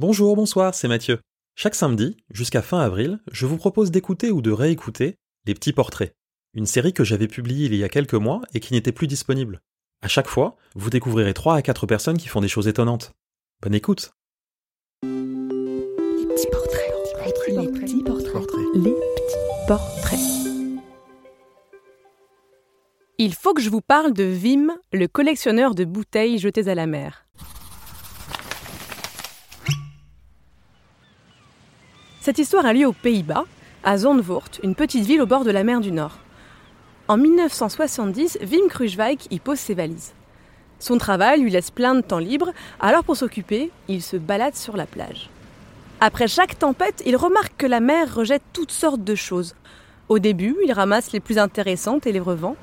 Bonjour, bonsoir, c'est Mathieu. Chaque samedi, jusqu'à fin avril, je vous propose d'écouter ou de réécouter Les Petits Portraits, une série que j'avais publiée il y a quelques mois et qui n'était plus disponible. À chaque fois, vous découvrirez 3 à 4 personnes qui font des choses étonnantes. Bonne écoute Les petits portraits. Les petits portraits. Les petits portraits. Il faut que je vous parle de Wim, le collectionneur de bouteilles jetées à la mer. Cette histoire a lieu aux Pays-Bas, à Zandvoort, une petite ville au bord de la mer du Nord. En 1970, Wim Kruijswijk y pose ses valises. Son travail lui laisse plein de temps libre, alors pour s'occuper, il se balade sur la plage. Après chaque tempête, il remarque que la mer rejette toutes sortes de choses. Au début, il ramasse les plus intéressantes et les revend.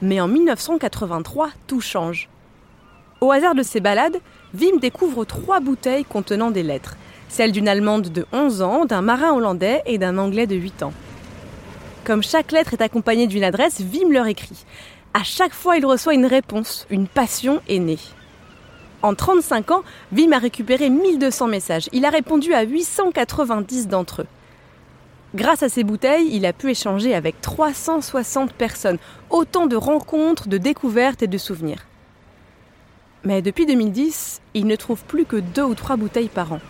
Mais en 1983, tout change. Au hasard de ses balades, Wim découvre trois bouteilles contenant des lettres. Celle d'une Allemande de 11 ans, d'un marin hollandais et d'un Anglais de 8 ans. Comme chaque lettre est accompagnée d'une adresse, Wim leur écrit. À chaque fois, il reçoit une réponse, une passion est née. En 35 ans, Wim a récupéré 1200 messages. Il a répondu à 890 d'entre eux. Grâce à ces bouteilles, il a pu échanger avec 360 personnes, autant de rencontres, de découvertes et de souvenirs. Mais depuis 2010, il ne trouve plus que deux ou trois bouteilles par an.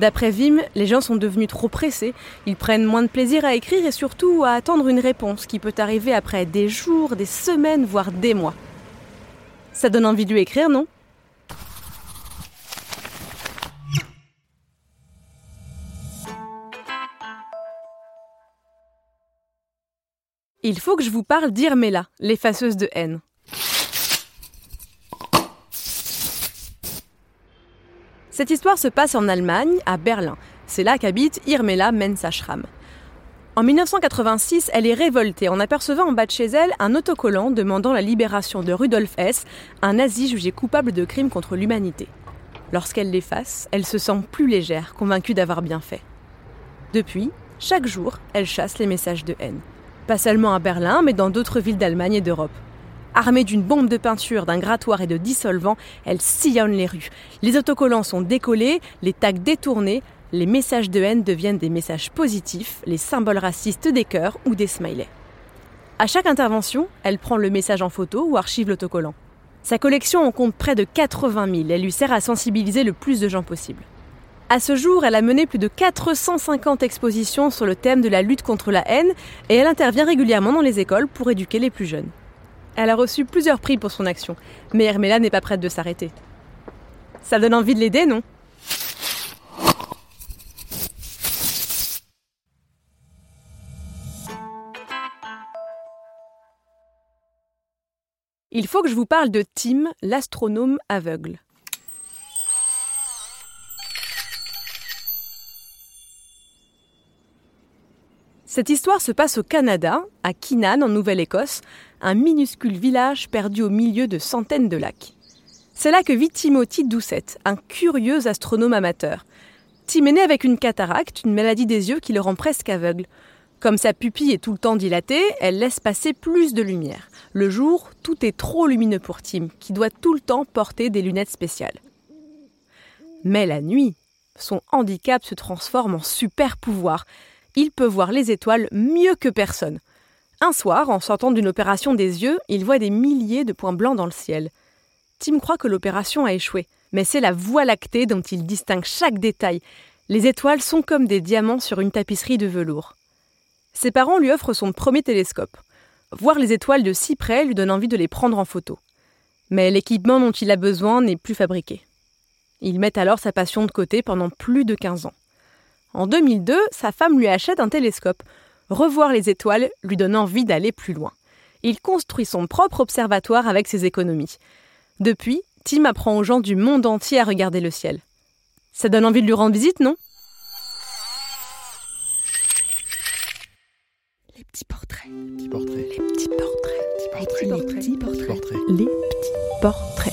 D'après Vim, les gens sont devenus trop pressés, ils prennent moins de plaisir à écrire et surtout à attendre une réponse qui peut arriver après des jours, des semaines, voire des mois. Ça donne envie de lui écrire, non? Il faut que je vous parle d'Irmela, l'effaceuse de haine. Cette histoire se passe en Allemagne, à Berlin. C'est là qu'habite Irmela Mensachram. En 1986, elle est révoltée en apercevant en bas de chez elle un autocollant demandant la libération de Rudolf Hess, un nazi jugé coupable de crimes contre l'humanité. Lorsqu'elle l'efface, elle se sent plus légère, convaincue d'avoir bien fait. Depuis, chaque jour, elle chasse les messages de haine. Pas seulement à Berlin, mais dans d'autres villes d'Allemagne et d'Europe. Armée d'une bombe de peinture, d'un grattoir et de dissolvants, elle sillonne les rues. Les autocollants sont décollés, les tags détournés, les messages de haine deviennent des messages positifs, les symboles racistes des cœurs ou des smileys. À chaque intervention, elle prend le message en photo ou archive l'autocollant. Sa collection en compte près de 80 000. Elle lui sert à sensibiliser le plus de gens possible. À ce jour, elle a mené plus de 450 expositions sur le thème de la lutte contre la haine et elle intervient régulièrement dans les écoles pour éduquer les plus jeunes. Elle a reçu plusieurs prix pour son action, mais Hermela n'est pas prête de s'arrêter. Ça donne envie de l'aider, non? Il faut que je vous parle de Tim, l'astronome aveugle. Cette histoire se passe au Canada, à Kinan, en Nouvelle-Écosse, un minuscule village perdu au milieu de centaines de lacs. C'est là que vit Timothy Doucette, un curieux astronome amateur. Tim est né avec une cataracte, une maladie des yeux qui le rend presque aveugle. Comme sa pupille est tout le temps dilatée, elle laisse passer plus de lumière. Le jour, tout est trop lumineux pour Tim, qui doit tout le temps porter des lunettes spéciales. Mais la nuit, son handicap se transforme en super pouvoir il peut voir les étoiles mieux que personne. Un soir, en sortant d'une opération des yeux, il voit des milliers de points blancs dans le ciel. Tim croit que l'opération a échoué, mais c'est la voie lactée dont il distingue chaque détail. Les étoiles sont comme des diamants sur une tapisserie de velours. Ses parents lui offrent son premier télescope. Voir les étoiles de si près lui donne envie de les prendre en photo. Mais l'équipement dont il a besoin n'est plus fabriqué. Il met alors sa passion de côté pendant plus de 15 ans. En 2002, sa femme lui achète un télescope. Revoir les étoiles lui donne envie d'aller plus loin. Il construit son propre observatoire avec ses économies. Depuis, Tim apprend aux gens du monde entier à regarder le ciel. Ça donne envie de lui rendre visite, non? Les petits portraits. Petit portrait. Les petits portraits. Les petits portraits. Les petits portraits.